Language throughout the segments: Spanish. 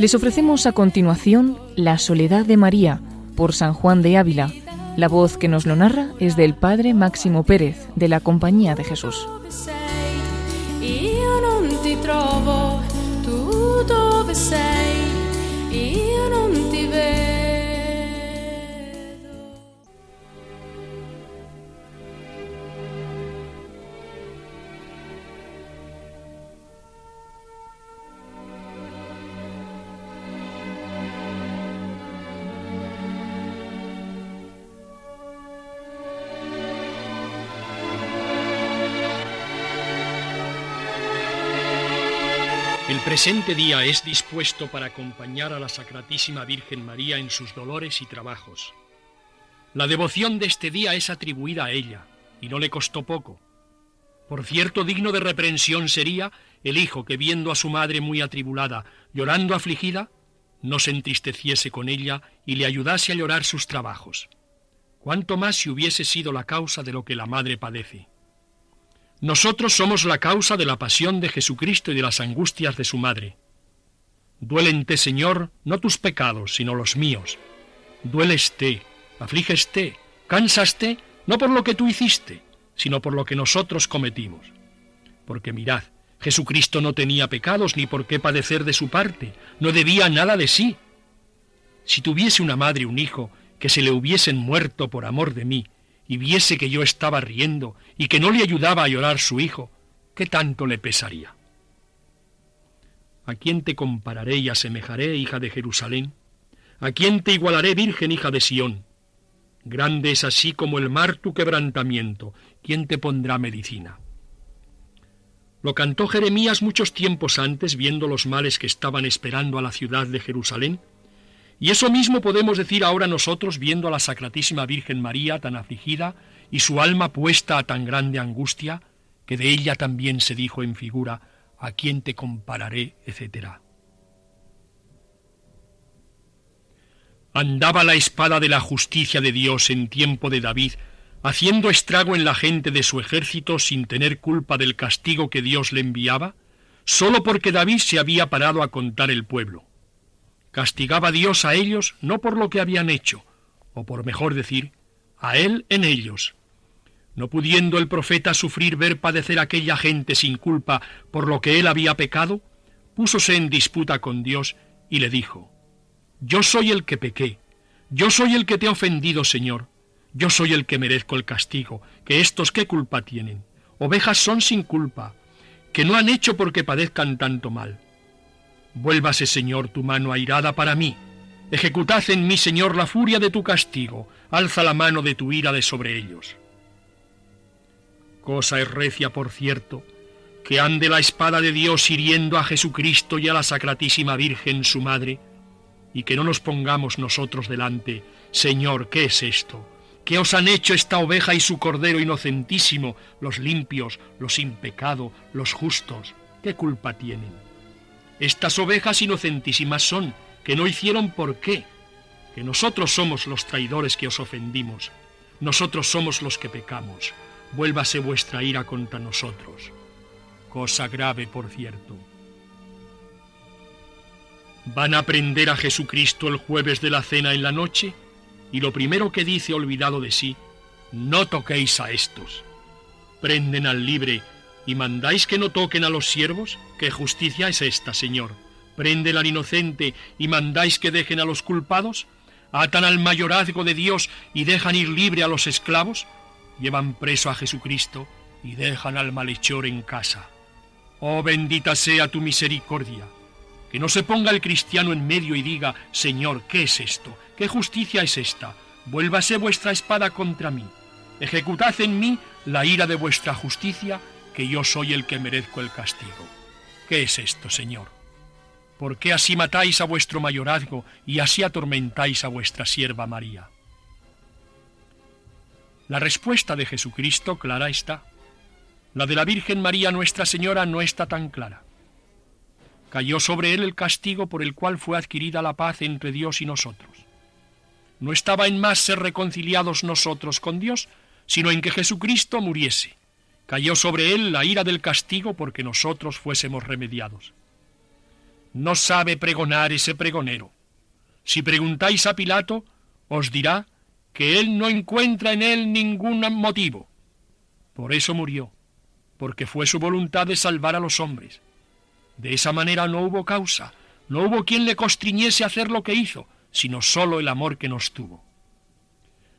Les ofrecemos a continuación La Soledad de María por San Juan de Ávila. La voz que nos lo narra es del Padre Máximo Pérez, de la Compañía de Jesús. El presente día es dispuesto para acompañar a la Sacratísima Virgen María en sus dolores y trabajos. La devoción de este día es atribuida a ella, y no le costó poco. Por cierto, digno de reprensión sería el hijo que viendo a su madre muy atribulada, llorando afligida, no se entristeciese con ella y le ayudase a llorar sus trabajos. Cuánto más si hubiese sido la causa de lo que la madre padece. Nosotros somos la causa de la pasión de Jesucristo y de las angustias de su madre. Duélente, Señor, no tus pecados, sino los míos. Duéleste, aflígeste, cánsaste, no por lo que tú hiciste, sino por lo que nosotros cometimos. Porque mirad, Jesucristo no tenía pecados ni por qué padecer de su parte, no debía nada de sí. Si tuviese una madre y un hijo que se le hubiesen muerto por amor de mí, y viese que yo estaba riendo y que no le ayudaba a llorar su hijo, ¿qué tanto le pesaría? ¿A quién te compararé y asemejaré, hija de Jerusalén? ¿A quién te igualaré, virgen hija de Sión? Grande es así como el mar tu quebrantamiento, ¿quién te pondrá medicina? Lo cantó Jeremías muchos tiempos antes, viendo los males que estaban esperando a la ciudad de Jerusalén, y eso mismo podemos decir ahora nosotros viendo a la Sacratísima Virgen María tan afligida y su alma puesta a tan grande angustia, que de ella también se dijo en figura, ¿a quién te compararé? etcétera. Andaba la espada de la justicia de Dios en tiempo de David, haciendo estrago en la gente de su ejército sin tener culpa del castigo que Dios le enviaba, sólo porque David se había parado a contar el pueblo. Castigaba Dios a ellos no por lo que habían hecho, o por mejor decir, a él en ellos. No pudiendo el profeta sufrir ver padecer aquella gente sin culpa por lo que él había pecado, púsose en disputa con Dios y le dijo, Yo soy el que pequé, yo soy el que te ha ofendido, Señor, yo soy el que merezco el castigo, que estos qué culpa tienen. Ovejas son sin culpa, que no han hecho porque padezcan tanto mal. Vuélvase, Señor, tu mano airada para mí. Ejecutad en mí, Señor, la furia de tu castigo. Alza la mano de tu ira de sobre ellos. Cosa es recia, por cierto, que ande la espada de Dios hiriendo a Jesucristo y a la Sacratísima Virgen, su Madre, y que no nos pongamos nosotros delante, Señor, ¿qué es esto? ¿Qué os han hecho esta oveja y su cordero inocentísimo, los limpios, los sin pecado, los justos? ¿Qué culpa tienen? Estas ovejas inocentísimas son, que no hicieron por qué, que nosotros somos los traidores que os ofendimos, nosotros somos los que pecamos, vuélvase vuestra ira contra nosotros. Cosa grave, por cierto. Van a prender a Jesucristo el jueves de la cena en la noche, y lo primero que dice olvidado de sí, no toquéis a estos. Prenden al libre ¿Y mandáis que no toquen a los siervos? ¿Qué justicia es esta, Señor? ¿Prenden al inocente y mandáis que dejen a los culpados? ¿Atan al mayorazgo de Dios y dejan ir libre a los esclavos? Llevan preso a Jesucristo y dejan al malhechor en casa. Oh bendita sea tu misericordia. Que no se ponga el cristiano en medio y diga, Señor, ¿qué es esto? ¿Qué justicia es esta? Vuélvase vuestra espada contra mí. Ejecutad en mí la ira de vuestra justicia que yo soy el que merezco el castigo. ¿Qué es esto, Señor? ¿Por qué así matáis a vuestro mayorazgo y así atormentáis a vuestra sierva María? La respuesta de Jesucristo clara está. La de la Virgen María Nuestra Señora no está tan clara. Cayó sobre él el castigo por el cual fue adquirida la paz entre Dios y nosotros. No estaba en más ser reconciliados nosotros con Dios, sino en que Jesucristo muriese Cayó sobre él la ira del castigo porque nosotros fuésemos remediados. No sabe pregonar ese pregonero. Si preguntáis a Pilato, os dirá que él no encuentra en él ningún motivo. Por eso murió, porque fue su voluntad de salvar a los hombres. De esa manera no hubo causa, no hubo quien le constriñese a hacer lo que hizo, sino sólo el amor que nos tuvo.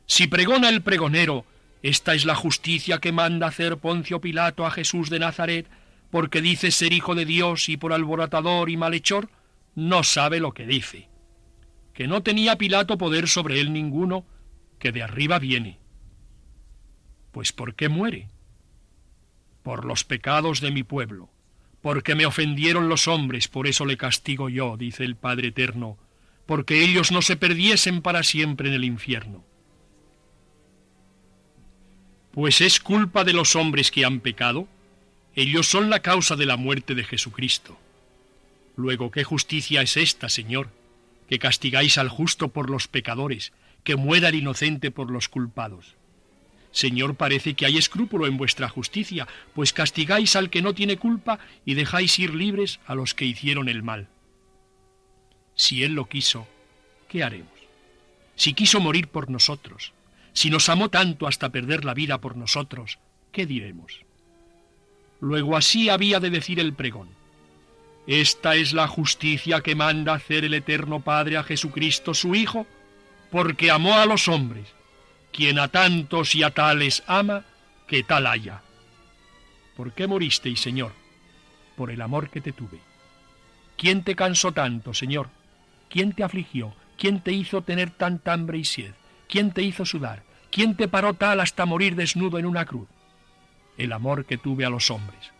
Si pregona el pregonero, esta es la justicia que manda hacer Poncio Pilato a Jesús de Nazaret, porque dice ser hijo de Dios y por alborotador y malhechor, no sabe lo que dice. Que no tenía Pilato poder sobre él ninguno, que de arriba viene. Pues ¿por qué muere? Por los pecados de mi pueblo, porque me ofendieron los hombres, por eso le castigo yo, dice el Padre Eterno, porque ellos no se perdiesen para siempre en el infierno pues es culpa de los hombres que han pecado, ellos son la causa de la muerte de Jesucristo. Luego, ¿qué justicia es esta, Señor? Que castigáis al justo por los pecadores, que muera el inocente por los culpados. Señor, parece que hay escrúpulo en vuestra justicia, pues castigáis al que no tiene culpa y dejáis ir libres a los que hicieron el mal. Si Él lo quiso, ¿qué haremos? Si quiso morir por nosotros, si nos amó tanto hasta perder la vida por nosotros, ¿qué diremos? Luego así había de decir el pregón. Esta es la justicia que manda hacer el Eterno Padre a Jesucristo su Hijo, porque amó a los hombres, quien a tantos y a tales ama, que tal haya. ¿Por qué moristeis, Señor? Por el amor que te tuve. ¿Quién te cansó tanto, Señor? ¿Quién te afligió? ¿Quién te hizo tener tanta hambre y sed? ¿Quién te hizo sudar? ¿Quién te paró tal hasta morir desnudo en una cruz? El amor que tuve a los hombres.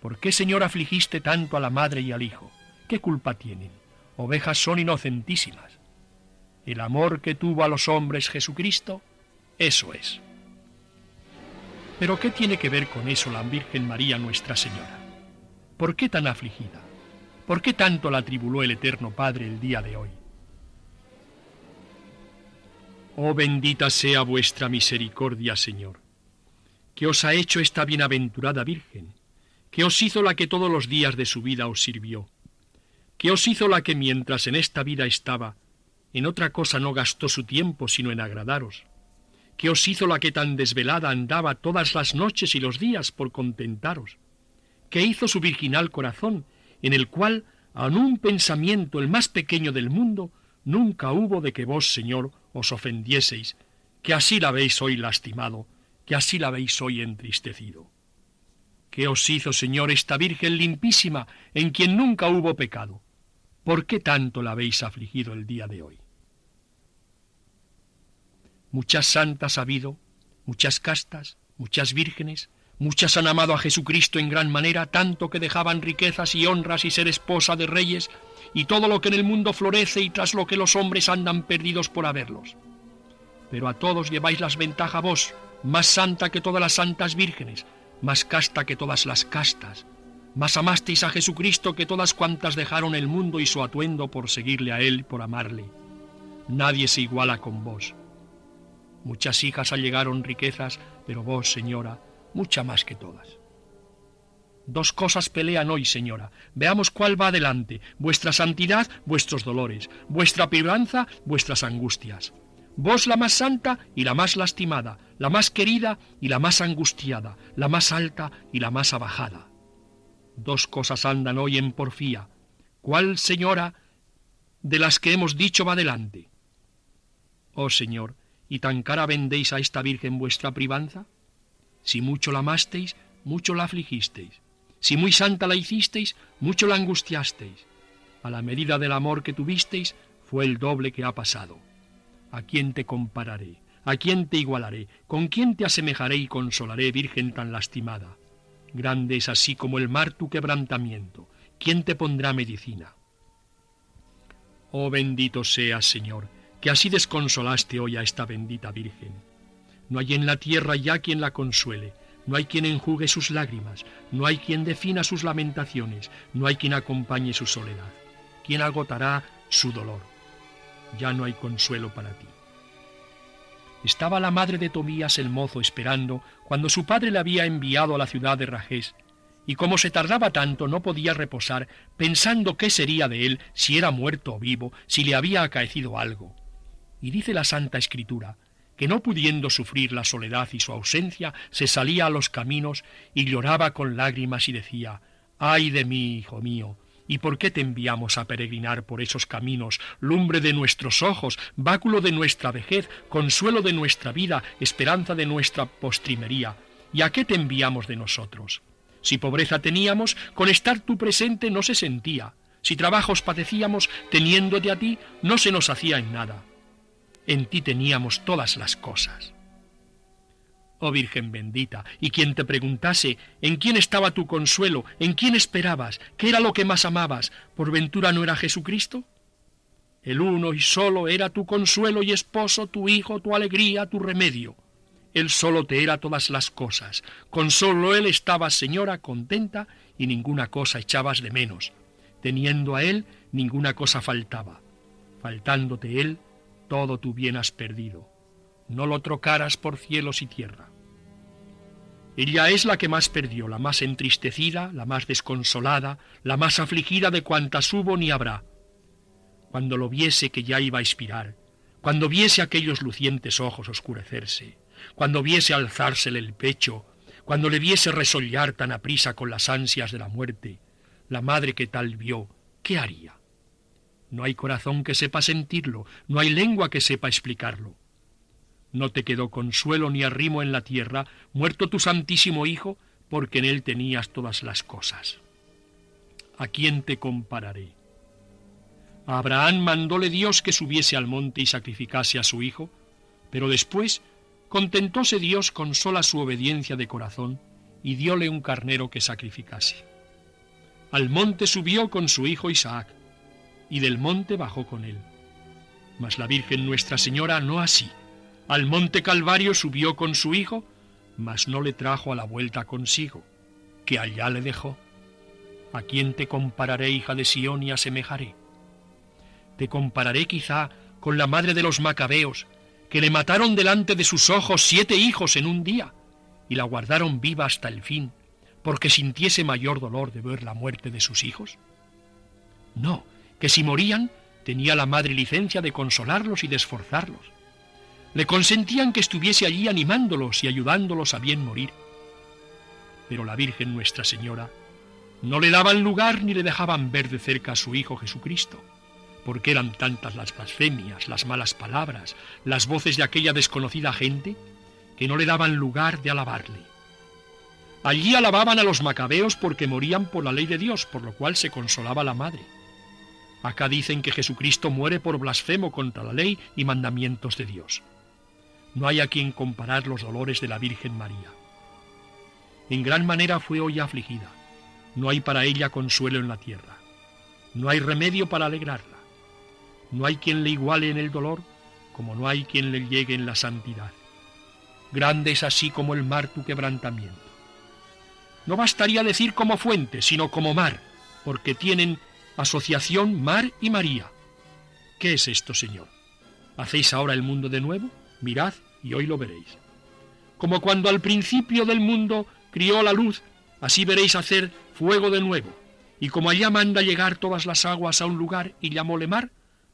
¿Por qué, Señor, afligiste tanto a la madre y al hijo? ¿Qué culpa tienen? Ovejas son inocentísimas. El amor que tuvo a los hombres Jesucristo, eso es. Pero ¿qué tiene que ver con eso la Virgen María Nuestra Señora? ¿Por qué tan afligida? ¿Por qué tanto la tribuló el Eterno Padre el día de hoy? Oh bendita sea vuestra misericordia, Señor, que os ha hecho esta bienaventurada Virgen, que os hizo la que todos los días de su vida os sirvió, que os hizo la que mientras en esta vida estaba, en otra cosa no gastó su tiempo sino en agradaros, que os hizo la que tan desvelada andaba todas las noches y los días por contentaros, que hizo su virginal corazón, en el cual, aun un pensamiento el más pequeño del mundo, nunca hubo de que vos, Señor, os ofendieseis, que así la habéis hoy lastimado, que así la habéis hoy entristecido. ¿Qué os hizo, Señor, esta Virgen limpísima, en quien nunca hubo pecado? ¿Por qué tanto la habéis afligido el día de hoy? Muchas santas ha habido, muchas castas, muchas vírgenes, muchas han amado a Jesucristo en gran manera, tanto que dejaban riquezas y honras y ser esposa de reyes, y todo lo que en el mundo florece y tras lo que los hombres andan perdidos por haberlos. Pero a todos lleváis las ventajas vos, más santa que todas las santas vírgenes, más casta que todas las castas, más amasteis a Jesucristo que todas cuantas dejaron el mundo y su atuendo por seguirle a Él, por amarle. Nadie se iguala con vos. Muchas hijas allegaron riquezas, pero vos, señora, mucha más que todas. Dos cosas pelean hoy, señora. Veamos cuál va adelante. Vuestra santidad, vuestros dolores. Vuestra piranza, vuestras angustias. Vos la más santa y la más lastimada, la más querida y la más angustiada, la más alta y la más abajada. Dos cosas andan hoy en porfía. ¿Cuál, señora, de las que hemos dicho va adelante? Oh, Señor, ¿y tan cara vendéis a esta Virgen vuestra privanza? Si mucho la amasteis, mucho la afligisteis. Si muy santa la hicisteis, mucho la angustiasteis. A la medida del amor que tuvisteis, fue el doble que ha pasado. ¿A quién te compararé? ¿A quién te igualaré? ¿Con quién te asemejaré y consolaré, Virgen tan lastimada? Grande es así como el mar tu quebrantamiento. ¿Quién te pondrá medicina? Oh bendito seas, Señor, que así desconsolaste hoy a esta bendita Virgen. No hay en la tierra ya quien la consuele, no hay quien enjugue sus lágrimas, no hay quien defina sus lamentaciones, no hay quien acompañe su soledad. ¿Quién agotará su dolor? Ya no hay consuelo para ti. Estaba la madre de Tobías el mozo esperando cuando su padre le había enviado a la ciudad de Rajés, y como se tardaba tanto no podía reposar, pensando qué sería de él, si era muerto o vivo, si le había acaecido algo. Y dice la Santa Escritura, que no pudiendo sufrir la soledad y su ausencia, se salía a los caminos y lloraba con lágrimas y decía, ay de mí, hijo mío, ¿Y por qué te enviamos a peregrinar por esos caminos, lumbre de nuestros ojos, báculo de nuestra vejez, consuelo de nuestra vida, esperanza de nuestra postrimería? ¿Y a qué te enviamos de nosotros? Si pobreza teníamos, con estar tú presente no se sentía. Si trabajos padecíamos, teniéndote a ti, no se nos hacía en nada. En ti teníamos todas las cosas. Oh Virgen bendita, y quien te preguntase en quién estaba tu consuelo, en quién esperabas, qué era lo que más amabas, ¿por ventura no era Jesucristo? El uno y solo era tu consuelo y esposo, tu hijo, tu alegría, tu remedio. Él solo te era todas las cosas. Con solo Él estabas, señora, contenta y ninguna cosa echabas de menos. Teniendo a Él, ninguna cosa faltaba. Faltándote Él, todo tu bien has perdido. No lo trocaras por cielos y tierra. Ella es la que más perdió, la más entristecida, la más desconsolada, la más afligida de cuantas hubo ni habrá. Cuando lo viese que ya iba a expirar, cuando viese aquellos lucientes ojos oscurecerse, cuando viese alzársele el pecho, cuando le viese resollar tan aprisa con las ansias de la muerte, la madre que tal vio, ¿qué haría? No hay corazón que sepa sentirlo, no hay lengua que sepa explicarlo. No te quedó consuelo ni arrimo en la tierra, muerto tu santísimo Hijo, porque en él tenías todas las cosas. ¿A quién te compararé? A Abraham mandóle Dios que subiese al monte y sacrificase a su hijo, pero después Contentóse Dios con sola su obediencia de corazón y dióle un carnero que sacrificase. Al monte subió con su hijo Isaac, y del monte bajó con él. Mas la Virgen Nuestra Señora no así. Al monte Calvario subió con su hijo, mas no le trajo a la vuelta consigo, que allá le dejó. ¿A quién te compararé, hija de Sión, y asemejaré? Te compararé quizá con la madre de los macabeos, que le mataron delante de sus ojos siete hijos en un día y la guardaron viva hasta el fin, porque sintiese mayor dolor de ver la muerte de sus hijos? No, que si morían tenía la madre licencia de consolarlos y de esforzarlos. Le consentían que estuviese allí animándolos y ayudándolos a bien morir. Pero la Virgen Nuestra Señora no le daban lugar ni le dejaban ver de cerca a su Hijo Jesucristo porque eran tantas las blasfemias, las malas palabras, las voces de aquella desconocida gente, que no le daban lugar de alabarle. Allí alababan a los macabeos porque morían por la ley de Dios, por lo cual se consolaba la madre. Acá dicen que Jesucristo muere por blasfemo contra la ley y mandamientos de Dios. No hay a quien comparar los dolores de la Virgen María. En gran manera fue hoy afligida. No hay para ella consuelo en la tierra. No hay remedio para alegrarla. No hay quien le iguale en el dolor, como no hay quien le llegue en la santidad. Grande es así como el mar tu quebrantamiento. No bastaría decir como fuente, sino como mar, porque tienen asociación mar y María. ¿Qué es esto, Señor? ¿Hacéis ahora el mundo de nuevo? Mirad y hoy lo veréis. Como cuando al principio del mundo crió la luz, así veréis hacer fuego de nuevo. Y como allá manda llegar todas las aguas a un lugar y llamóle mar,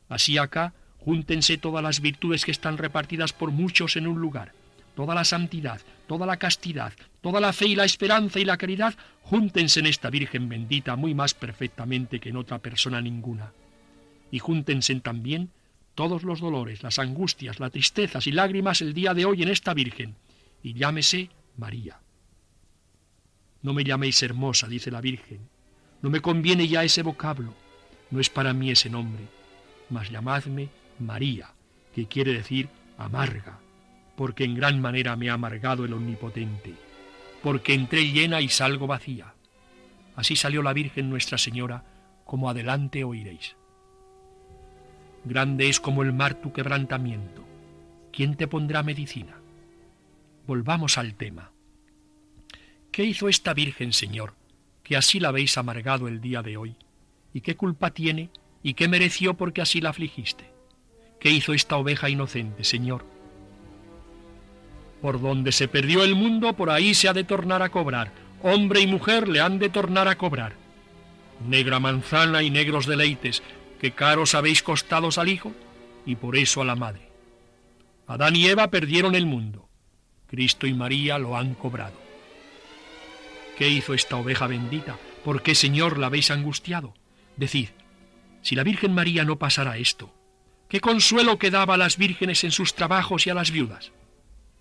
Así acá, júntense todas las virtudes que están repartidas por muchos en un lugar. Toda la santidad, toda la castidad, toda la fe y la esperanza y la caridad, júntense en esta Virgen bendita muy más perfectamente que en otra persona ninguna. Y júntense también todos los dolores, las angustias, las tristezas y lágrimas el día de hoy en esta Virgen, y llámese María. No me llaméis hermosa, dice la Virgen. No me conviene ya ese vocablo. No es para mí ese nombre mas llamadme María, que quiere decir amarga, porque en gran manera me ha amargado el Omnipotente, porque entré llena y salgo vacía. Así salió la Virgen Nuestra Señora, como adelante oiréis. Grande es como el mar tu quebrantamiento. ¿Quién te pondrá medicina? Volvamos al tema. ¿Qué hizo esta Virgen, Señor, que así la habéis amargado el día de hoy? ¿Y qué culpa tiene ¿Y qué mereció porque así la afligiste? ¿Qué hizo esta oveja inocente, Señor? Por donde se perdió el mundo, por ahí se ha de tornar a cobrar. hombre y mujer le han de tornar a cobrar. Negra manzana y negros deleites, que caros habéis costados al Hijo y por eso a la Madre. Adán y Eva perdieron el mundo. Cristo y María lo han cobrado. ¿Qué hizo esta oveja bendita? ¿Por qué, Señor, la habéis angustiado? Decid, si la Virgen María no pasara esto, ¿qué consuelo quedaba a las vírgenes en sus trabajos y a las viudas?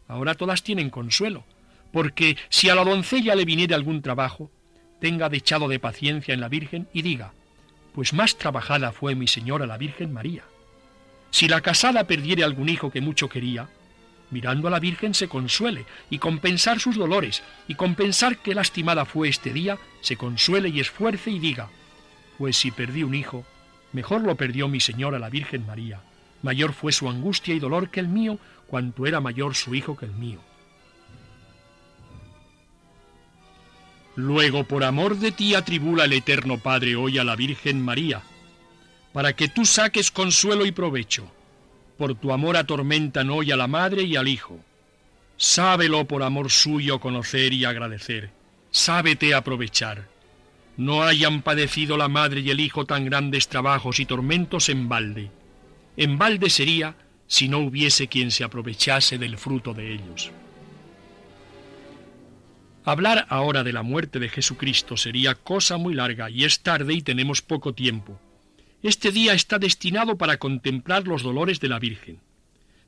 Ahora todas tienen consuelo, porque si a la doncella le viniera algún trabajo, tenga dechado de paciencia en la Virgen y diga, pues más trabajada fue mi señora la Virgen María. Si la casada perdiere algún hijo que mucho quería, mirando a la Virgen se consuele y compensar sus dolores y compensar que lastimada fue este día, se consuele y esfuerce y diga, pues si perdí un hijo, mejor lo perdió mi señora la Virgen María. Mayor fue su angustia y dolor que el mío, cuanto era mayor su hijo que el mío. Luego, por amor de ti, atribula el Eterno Padre hoy a la Virgen María, para que tú saques consuelo y provecho. Por tu amor atormentan hoy a la madre y al hijo. Sábelo por amor suyo conocer y agradecer. Sábete aprovechar. No hayan padecido la madre y el hijo tan grandes trabajos y tormentos en balde. En balde sería si no hubiese quien se aprovechase del fruto de ellos. Hablar ahora de la muerte de Jesucristo sería cosa muy larga y es tarde y tenemos poco tiempo. Este día está destinado para contemplar los dolores de la Virgen.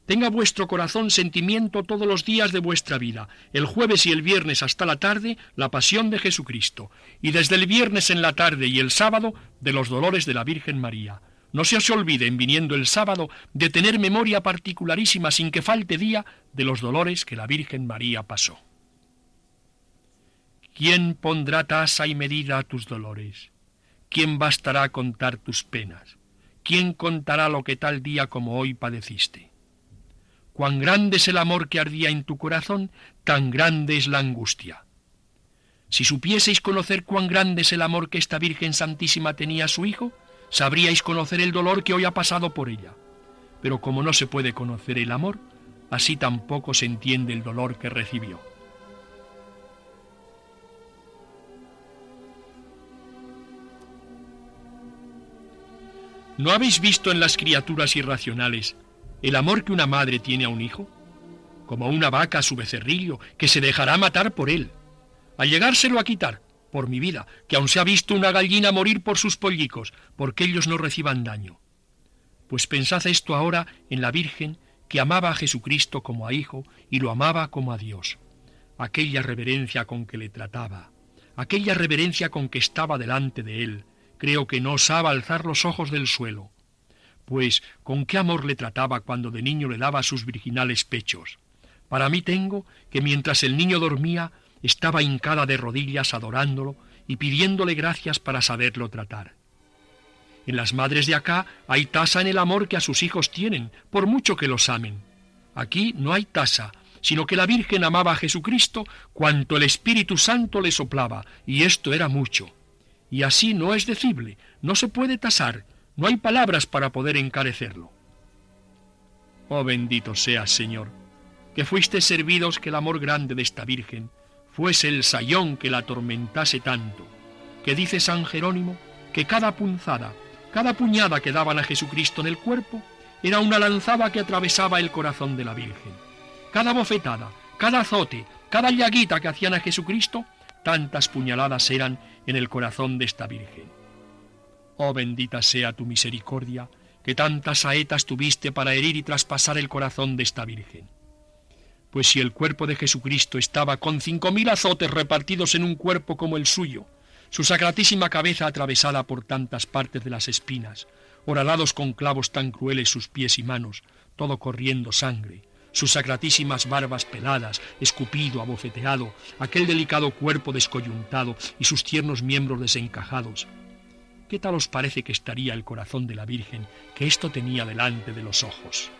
Tenga vuestro corazón sentimiento todos los días de vuestra vida, el jueves y el viernes hasta la tarde, la pasión de Jesucristo, y desde el viernes en la tarde y el sábado, de los dolores de la Virgen María. No se os olviden, viniendo el sábado, de tener memoria particularísima sin que falte día de los dolores que la Virgen María pasó. ¿Quién pondrá tasa y medida a tus dolores? ¿Quién bastará a contar tus penas? ¿Quién contará lo que tal día como hoy padeciste? Cuán grande es el amor que ardía en tu corazón, tan grande es la angustia. Si supieseis conocer cuán grande es el amor que esta Virgen Santísima tenía a su Hijo, sabríais conocer el dolor que hoy ha pasado por ella. Pero como no se puede conocer el amor, así tampoco se entiende el dolor que recibió. ¿No habéis visto en las criaturas irracionales el amor que una madre tiene a un hijo? Como una vaca a su becerrillo, que se dejará matar por él. Al llegárselo a quitar, por mi vida, que aun se ha visto una gallina morir por sus pollicos, porque ellos no reciban daño. Pues pensad esto ahora en la Virgen, que amaba a Jesucristo como a hijo y lo amaba como a Dios. Aquella reverencia con que le trataba, aquella reverencia con que estaba delante de él, creo que no osaba alzar los ojos del suelo, pues con qué amor le trataba cuando de niño le daba sus virginales pechos. Para mí tengo que mientras el niño dormía, estaba hincada de rodillas adorándolo y pidiéndole gracias para saberlo tratar. En las madres de acá hay tasa en el amor que a sus hijos tienen, por mucho que los amen. Aquí no hay tasa, sino que la Virgen amaba a Jesucristo cuanto el Espíritu Santo le soplaba, y esto era mucho y así no es decible, no se puede tasar, no hay palabras para poder encarecerlo. Oh bendito seas, Señor, que fuiste servidos que el amor grande de esta Virgen fuese el sayón que la atormentase tanto, que dice San Jerónimo que cada punzada, cada puñada que daban a Jesucristo en el cuerpo, era una lanzada que atravesaba el corazón de la Virgen. Cada bofetada, cada azote, cada llaguita que hacían a Jesucristo, tantas puñaladas eran en el corazón de esta Virgen. Oh bendita sea tu misericordia, que tantas saetas tuviste para herir y traspasar el corazón de esta Virgen. Pues si el cuerpo de Jesucristo estaba con cinco mil azotes repartidos en un cuerpo como el suyo, su sacratísima cabeza atravesada por tantas partes de las espinas, horadados con clavos tan crueles sus pies y manos, todo corriendo sangre, sus sacratísimas barbas peladas, escupido, abofeteado, aquel delicado cuerpo descoyuntado y sus tiernos miembros desencajados. ¿Qué tal os parece que estaría el corazón de la Virgen que esto tenía delante de los ojos?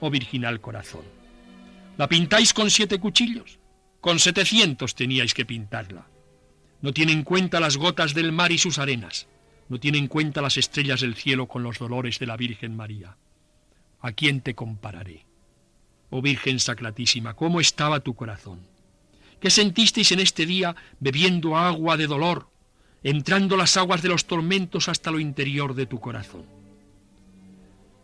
Oh virginal corazón, ¿la pintáis con siete cuchillos? Con setecientos teníais que pintarla. No tiene en cuenta las gotas del mar y sus arenas. No tiene en cuenta las estrellas del cielo con los dolores de la Virgen María. ¿A quién te compararé? Oh Virgen Sacratísima, ¿cómo estaba tu corazón? ¿Qué sentisteis en este día bebiendo agua de dolor, entrando las aguas de los tormentos hasta lo interior de tu corazón?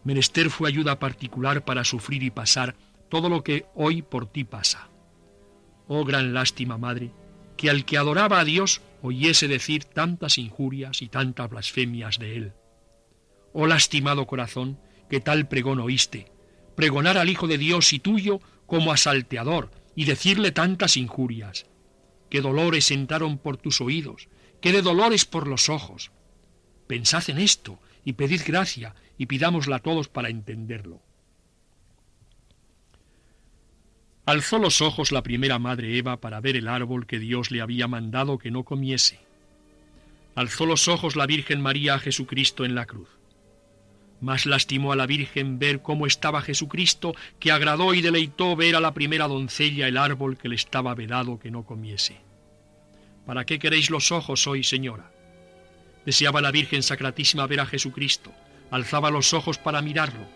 Menester fue ayuda particular para sufrir y pasar todo lo que hoy por ti pasa. Oh gran lástima, Madre, que al que adoraba a Dios oyese decir tantas injurias y tantas blasfemias de él. Oh lastimado corazón, que tal pregón oíste, pregonar al Hijo de Dios y tuyo como a salteador y decirle tantas injurias. Qué dolores entraron por tus oídos, qué de dolores por los ojos. Pensad en esto y pedid gracia y pidámosla todos para entenderlo. Alzó los ojos la primera madre Eva para ver el árbol que Dios le había mandado que no comiese. Alzó los ojos la Virgen María a Jesucristo en la cruz. Más lastimó a la Virgen ver cómo estaba Jesucristo, que agradó y deleitó ver a la primera doncella el árbol que le estaba vedado que no comiese. ¿Para qué queréis los ojos hoy, señora? Deseaba la Virgen Sacratísima ver a Jesucristo, alzaba los ojos para mirarlo.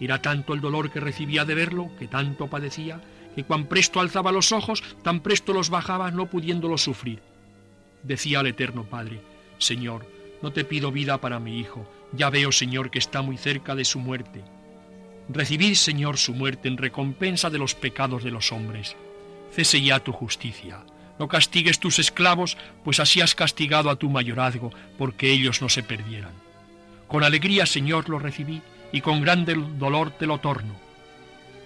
Era tanto el dolor que recibía de verlo, que tanto padecía, que cuan presto alzaba los ojos, tan presto los bajaba, no pudiéndolos sufrir. Decía al Eterno Padre, Señor, no te pido vida para mi hijo, ya veo, Señor, que está muy cerca de su muerte. Recibid, Señor, su muerte en recompensa de los pecados de los hombres. Cese ya tu justicia. No castigues tus esclavos, pues así has castigado a tu mayorazgo, porque ellos no se perdieran. Con alegría, Señor, lo recibí, y con grande dolor te lo torno.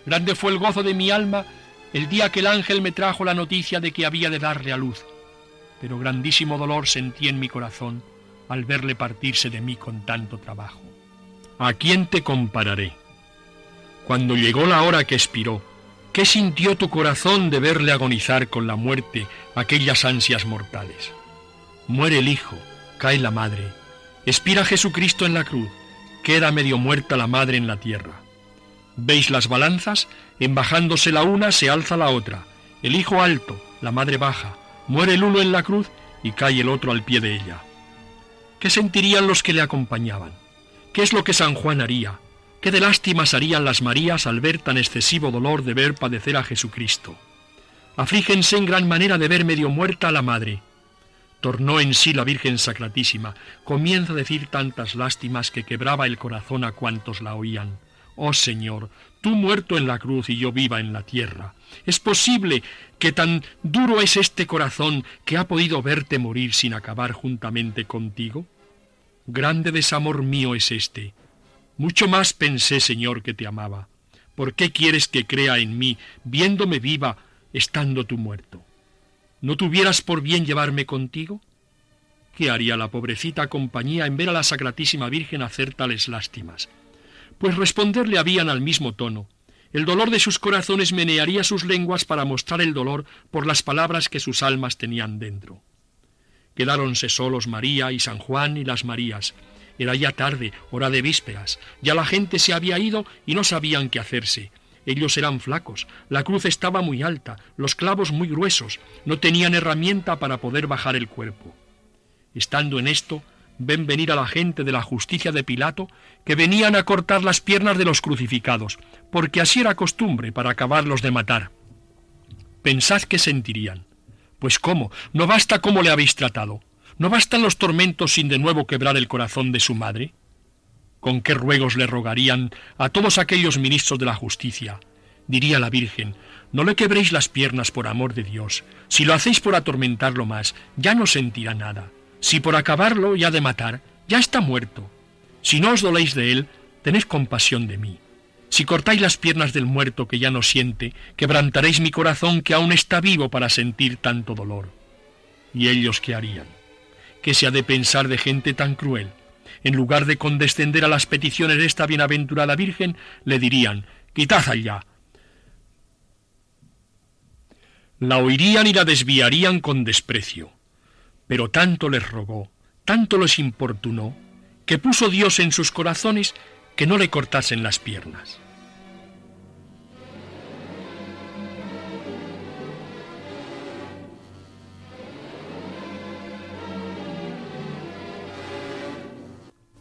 Grande fue el gozo de mi alma el día que el ángel me trajo la noticia de que había de darle a luz, pero grandísimo dolor sentí en mi corazón al verle partirse de mí con tanto trabajo. ¿A quién te compararé? Cuando llegó la hora que expiró, ¿qué sintió tu corazón de verle agonizar con la muerte aquellas ansias mortales? Muere el hijo, cae la madre, expira Jesucristo en la cruz, queda medio muerta la madre en la tierra. ¿Veis las balanzas? En bajándose la una se alza la otra. El hijo alto, la madre baja. Muere el uno en la cruz y cae el otro al pie de ella. ¿Qué sentirían los que le acompañaban? ¿Qué es lo que San Juan haría? ¿Qué de lástimas harían las Marías al ver tan excesivo dolor de ver padecer a Jesucristo? Aflígense en gran manera de ver medio muerta a la madre. Tornó en sí la Virgen Sacratísima, comienza a decir tantas lástimas que quebraba el corazón a cuantos la oían. Oh Señor, tú muerto en la cruz y yo viva en la tierra. ¿Es posible que tan duro es este corazón que ha podido verte morir sin acabar juntamente contigo? Grande desamor mío es este. Mucho más pensé, Señor, que te amaba. ¿Por qué quieres que crea en mí, viéndome viva, estando tú muerto? ¿No tuvieras por bien llevarme contigo? ¿Qué haría la pobrecita compañía en ver a la Sacratísima Virgen hacer tales lástimas? Pues responderle habían al mismo tono. El dolor de sus corazones menearía sus lenguas para mostrar el dolor por las palabras que sus almas tenían dentro. Quedáronse solos María y San Juan y las Marías. Era ya tarde, hora de vísperas. Ya la gente se había ido y no sabían qué hacerse. Ellos eran flacos, la cruz estaba muy alta, los clavos muy gruesos, no tenían herramienta para poder bajar el cuerpo. Estando en esto, ven venir a la gente de la justicia de Pilato, que venían a cortar las piernas de los crucificados, porque así era costumbre para acabarlos de matar. Pensad qué sentirían. Pues cómo, no basta cómo le habéis tratado, no bastan los tormentos sin de nuevo quebrar el corazón de su madre. ¿Con qué ruegos le rogarían a todos aquellos ministros de la justicia? Diría la Virgen, no le quebréis las piernas por amor de Dios. Si lo hacéis por atormentarlo más, ya no sentirá nada. Si por acabarlo y ha de matar, ya está muerto. Si no os doléis de él, tened compasión de mí. Si cortáis las piernas del muerto que ya no siente, quebrantaréis mi corazón que aún está vivo para sentir tanto dolor. ¿Y ellos qué harían? ¿Qué se ha de pensar de gente tan cruel? En lugar de condescender a las peticiones de esta bienaventurada Virgen, le dirían, quitad allá. La oirían y la desviarían con desprecio pero tanto les rogó, tanto les importunó, que puso Dios en sus corazones que no le cortasen las piernas.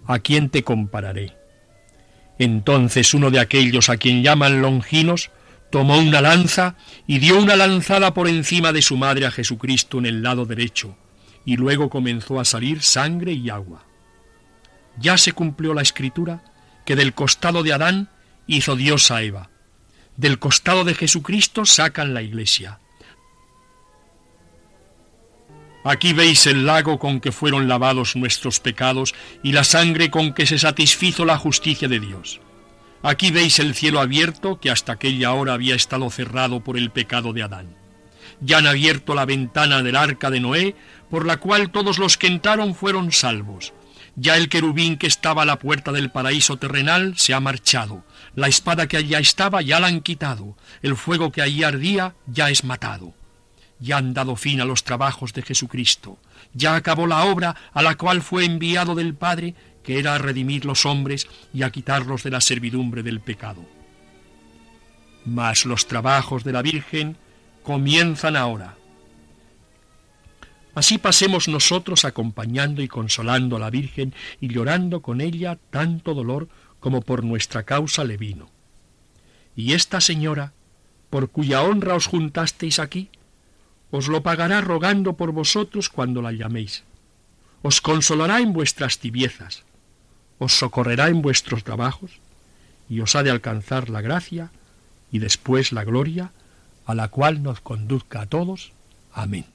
¿A quién te compararé? Entonces uno de aquellos a quien llaman longinos tomó una lanza y dio una lanzada por encima de su madre a Jesucristo en el lado derecho, y luego comenzó a salir sangre y agua. Ya se cumplió la escritura que del costado de Adán hizo Dios a Eva. Del costado de Jesucristo sacan la iglesia. Aquí veis el lago con que fueron lavados nuestros pecados y la sangre con que se satisfizo la justicia de Dios. Aquí veis el cielo abierto que hasta aquella hora había estado cerrado por el pecado de Adán. Ya han abierto la ventana del arca de Noé, por la cual todos los que entraron fueron salvos. Ya el querubín que estaba a la puerta del paraíso terrenal se ha marchado. La espada que allá estaba ya la han quitado. El fuego que allí ardía ya es matado. Ya han dado fin a los trabajos de Jesucristo. Ya acabó la obra a la cual fue enviado del Padre que era a redimir los hombres y a quitarlos de la servidumbre del pecado. Mas los trabajos de la Virgen comienzan ahora. Así pasemos nosotros acompañando y consolando a la Virgen y llorando con ella tanto dolor como por nuestra causa le vino. Y esta señora, por cuya honra os juntasteis aquí, os lo pagará rogando por vosotros cuando la llaméis. Os consolará en vuestras tibiezas, os socorrerá en vuestros trabajos y os ha de alcanzar la gracia y después la gloria, a la cual nos conduzca a todos. Amén.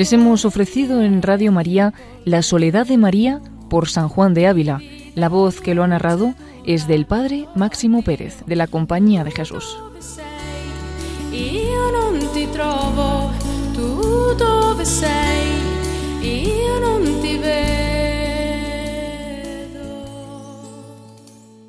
Les hemos ofrecido en Radio María La Soledad de María por San Juan de Ávila. La voz que lo ha narrado es del Padre Máximo Pérez, de la Compañía de Jesús.